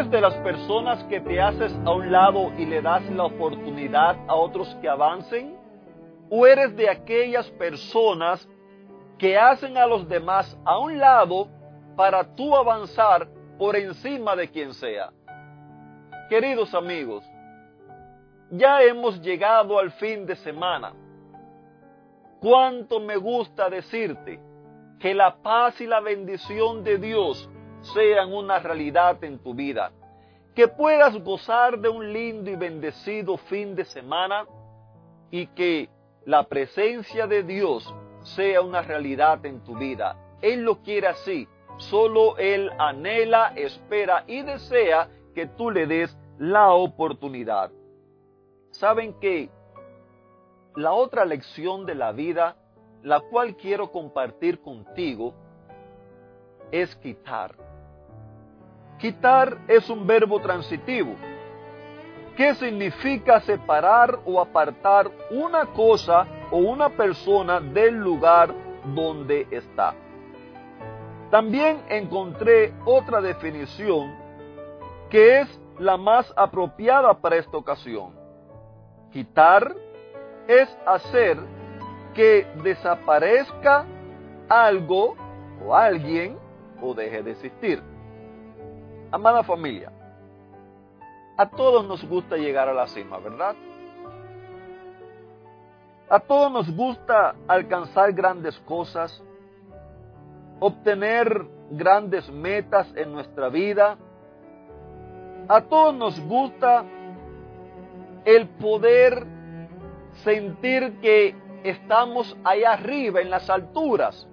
¿Eres de las personas que te haces a un lado y le das la oportunidad a otros que avancen? ¿O eres de aquellas personas que hacen a los demás a un lado para tú avanzar por encima de quien sea? Queridos amigos, ya hemos llegado al fin de semana. Cuánto me gusta decirte que la paz y la bendición de Dios sean una realidad en tu vida. Que puedas gozar de un lindo y bendecido fin de semana y que la presencia de Dios sea una realidad en tu vida. Él lo quiere así. Solo Él anhela, espera y desea que tú le des la oportunidad. ¿Saben que la otra lección de la vida, la cual quiero compartir contigo, es quitar. Quitar es un verbo transitivo que significa separar o apartar una cosa o una persona del lugar donde está. También encontré otra definición que es la más apropiada para esta ocasión. Quitar es hacer que desaparezca algo o alguien o deje de existir. Amada familia, a todos nos gusta llegar a la cima, ¿verdad? A todos nos gusta alcanzar grandes cosas, obtener grandes metas en nuestra vida. A todos nos gusta el poder sentir que estamos allá arriba, en las alturas.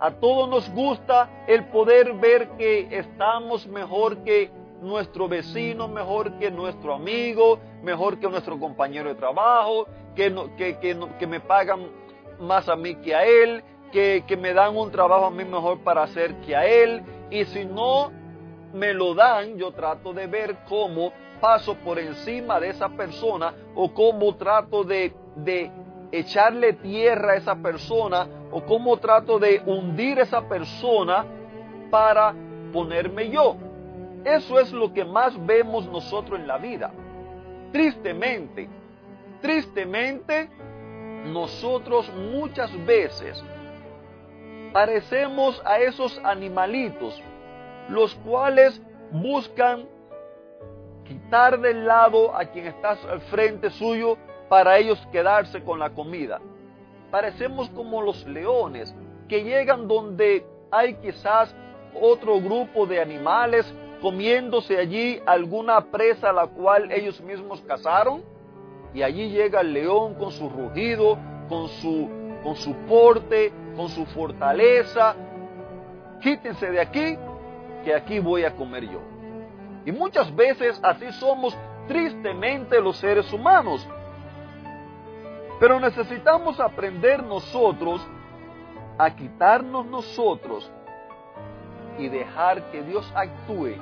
A todos nos gusta el poder ver que estamos mejor que nuestro vecino, mejor que nuestro amigo, mejor que nuestro compañero de trabajo, que, que, me pagan más a mí que a él, que, que me dan un trabajo a mí mejor para hacer que a él. Y si no me lo dan, yo trato de ver cómo paso por encima de esa persona o cómo trato de, de echarle tierra a esa persona o cómo trato de hundir esa persona para ponerme yo. Eso es lo que más vemos nosotros en la vida. Tristemente, tristemente, nosotros muchas veces parecemos a esos animalitos, los cuales buscan quitar del lado a quien está al frente suyo para ellos quedarse con la comida. Parecemos como los leones que llegan donde hay quizás otro grupo de animales comiéndose allí alguna presa a la cual ellos mismos cazaron y allí llega el león con su rugido, con su, con su porte, con su fortaleza. Quítense de aquí, que aquí voy a comer yo. Y muchas veces así somos tristemente los seres humanos. Pero necesitamos aprender nosotros a quitarnos nosotros y dejar que Dios actúe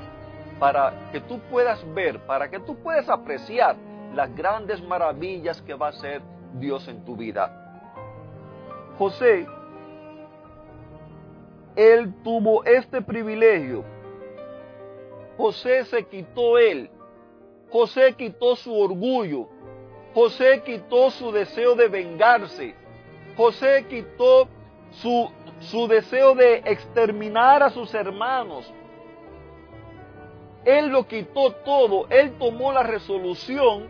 para que tú puedas ver, para que tú puedas apreciar las grandes maravillas que va a hacer Dios en tu vida. José, él tuvo este privilegio. José se quitó él. José quitó su orgullo. José quitó su deseo de vengarse. José quitó su, su deseo de exterminar a sus hermanos. Él lo quitó todo. Él tomó la resolución.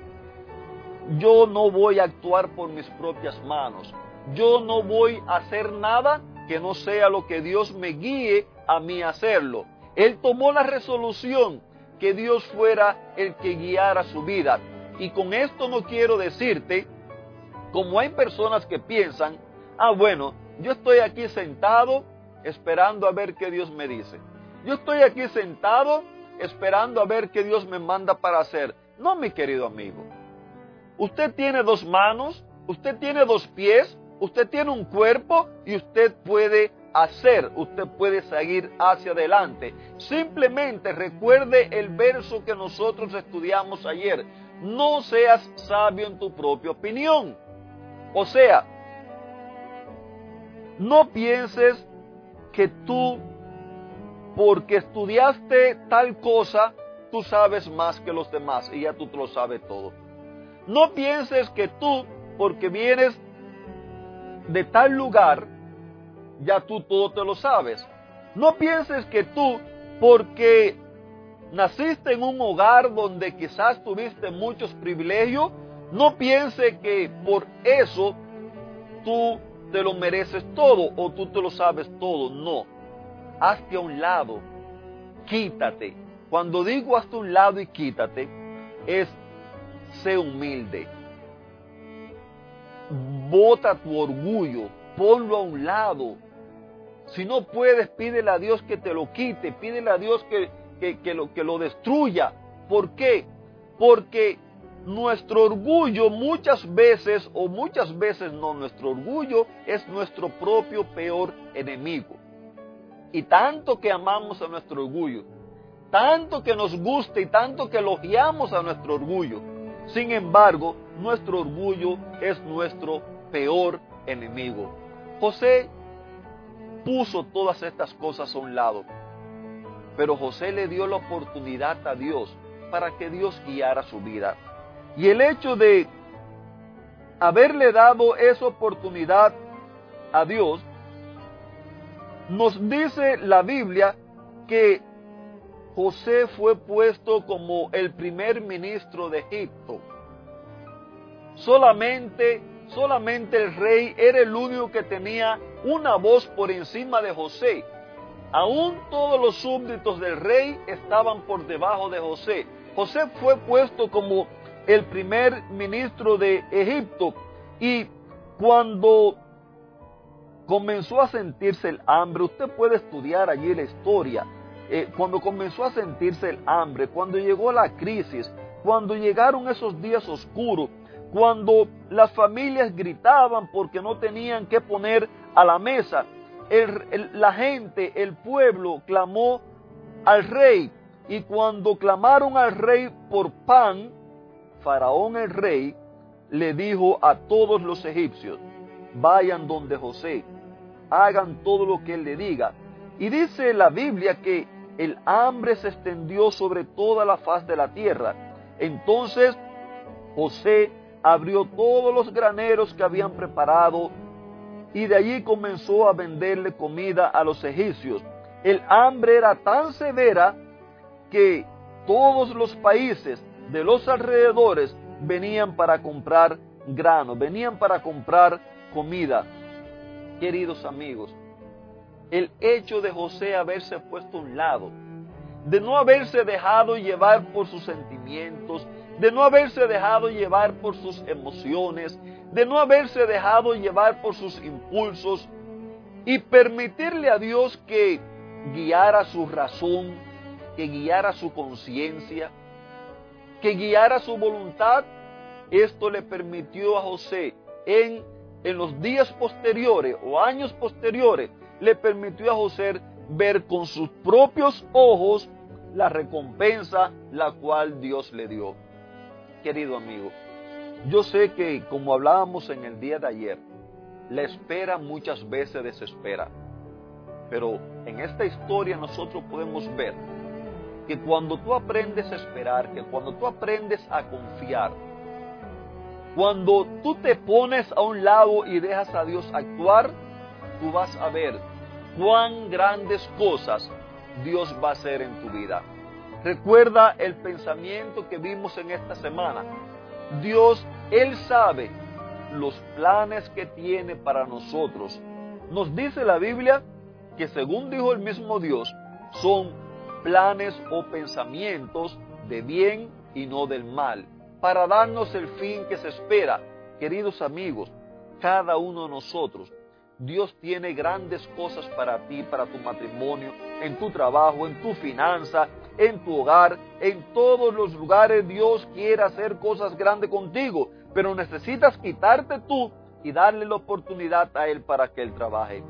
Yo no voy a actuar por mis propias manos. Yo no voy a hacer nada que no sea lo que Dios me guíe a mí hacerlo. Él tomó la resolución que Dios fuera el que guiara su vida. Y con esto no quiero decirte, como hay personas que piensan, ah bueno, yo estoy aquí sentado esperando a ver qué Dios me dice. Yo estoy aquí sentado esperando a ver qué Dios me manda para hacer. No, mi querido amigo. Usted tiene dos manos, usted tiene dos pies, usted tiene un cuerpo y usted puede hacer, usted puede seguir hacia adelante. Simplemente recuerde el verso que nosotros estudiamos ayer. No seas sabio en tu propia opinión. O sea, no pienses que tú, porque estudiaste tal cosa, tú sabes más que los demás y ya tú te lo sabes todo. No pienses que tú, porque vienes de tal lugar, ya tú todo te lo sabes. No pienses que tú, porque naciste en un hogar donde quizás tuviste muchos privilegios, no pienses que por eso tú te lo mereces todo o tú te lo sabes todo. No. Hazte a un lado. Quítate. Cuando digo hazte a un lado y quítate, es sé humilde. Bota tu orgullo. Ponlo a un lado. Si no puedes, pídele a Dios que te lo quite. Pídele a Dios que, que, lo, que lo destruya. ¿Por qué? Porque nuestro orgullo muchas veces, o muchas veces no, nuestro orgullo es nuestro propio peor enemigo. Y tanto que amamos a nuestro orgullo, tanto que nos gusta y tanto que elogiamos a nuestro orgullo, sin embargo, nuestro orgullo es nuestro peor enemigo. José puso todas estas cosas a un lado, pero José le dio la oportunidad a Dios para que Dios guiara su vida. Y el hecho de haberle dado esa oportunidad a Dios, nos dice la Biblia que José fue puesto como el primer ministro de Egipto. Solamente, solamente el rey era el único que tenía una voz por encima de José. Aún todos los súbditos del rey estaban por debajo de José. José fue puesto como el primer ministro de Egipto. Y cuando comenzó a sentirse el hambre, usted puede estudiar allí la historia, eh, cuando comenzó a sentirse el hambre, cuando llegó la crisis, cuando llegaron esos días oscuros, cuando las familias gritaban porque no tenían que poner a la mesa, la gente, el pueblo clamó al rey y cuando clamaron al rey por pan, Faraón el rey le dijo a todos los egipcios, vayan donde José, hagan todo lo que él le diga. Y dice la Biblia que el hambre se extendió sobre toda la faz de la tierra. Entonces José abrió todos los graneros que habían preparado y de allí comenzó a venderle comida a los egipcios. El hambre era tan severa que todos los países de los alrededores venían para comprar grano, venían para comprar comida. Queridos amigos, el hecho de José haberse puesto a un lado, de no haberse dejado llevar por sus sentimientos, de no haberse dejado llevar por sus emociones, de no haberse dejado llevar por sus impulsos y permitirle a Dios que guiara su razón, que guiara su conciencia, que guiara su voluntad, esto le permitió a José en, en los días posteriores o años posteriores, le permitió a José ver con sus propios ojos la recompensa la cual Dios le dio. Querido amigo, yo sé que como hablábamos en el día de ayer, la espera muchas veces desespera, pero en esta historia nosotros podemos ver que cuando tú aprendes a esperar, que cuando tú aprendes a confiar, cuando tú te pones a un lado y dejas a Dios actuar, tú vas a ver cuán grandes cosas Dios va a hacer en tu vida. Recuerda el pensamiento que vimos en esta semana. Dios, Él sabe los planes que tiene para nosotros. Nos dice la Biblia que según dijo el mismo Dios, son planes o pensamientos de bien y no del mal, para darnos el fin que se espera. Queridos amigos, cada uno de nosotros, Dios tiene grandes cosas para ti, para tu matrimonio, en tu trabajo, en tu finanza, en tu hogar, en todos los lugares Dios quiere hacer cosas grandes contigo, pero necesitas quitarte tú y darle la oportunidad a Él para que Él trabaje.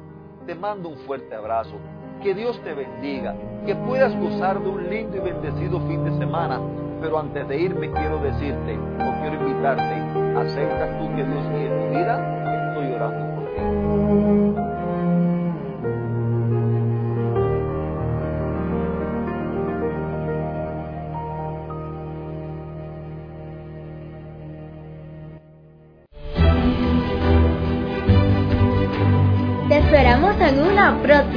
Te mando un fuerte abrazo. Que Dios te bendiga, que puedas gozar de un lindo y bendecido fin de semana. Pero antes de irme quiero decirte o quiero invitarte, aceptas tú que Dios guíe tu vida, estoy orando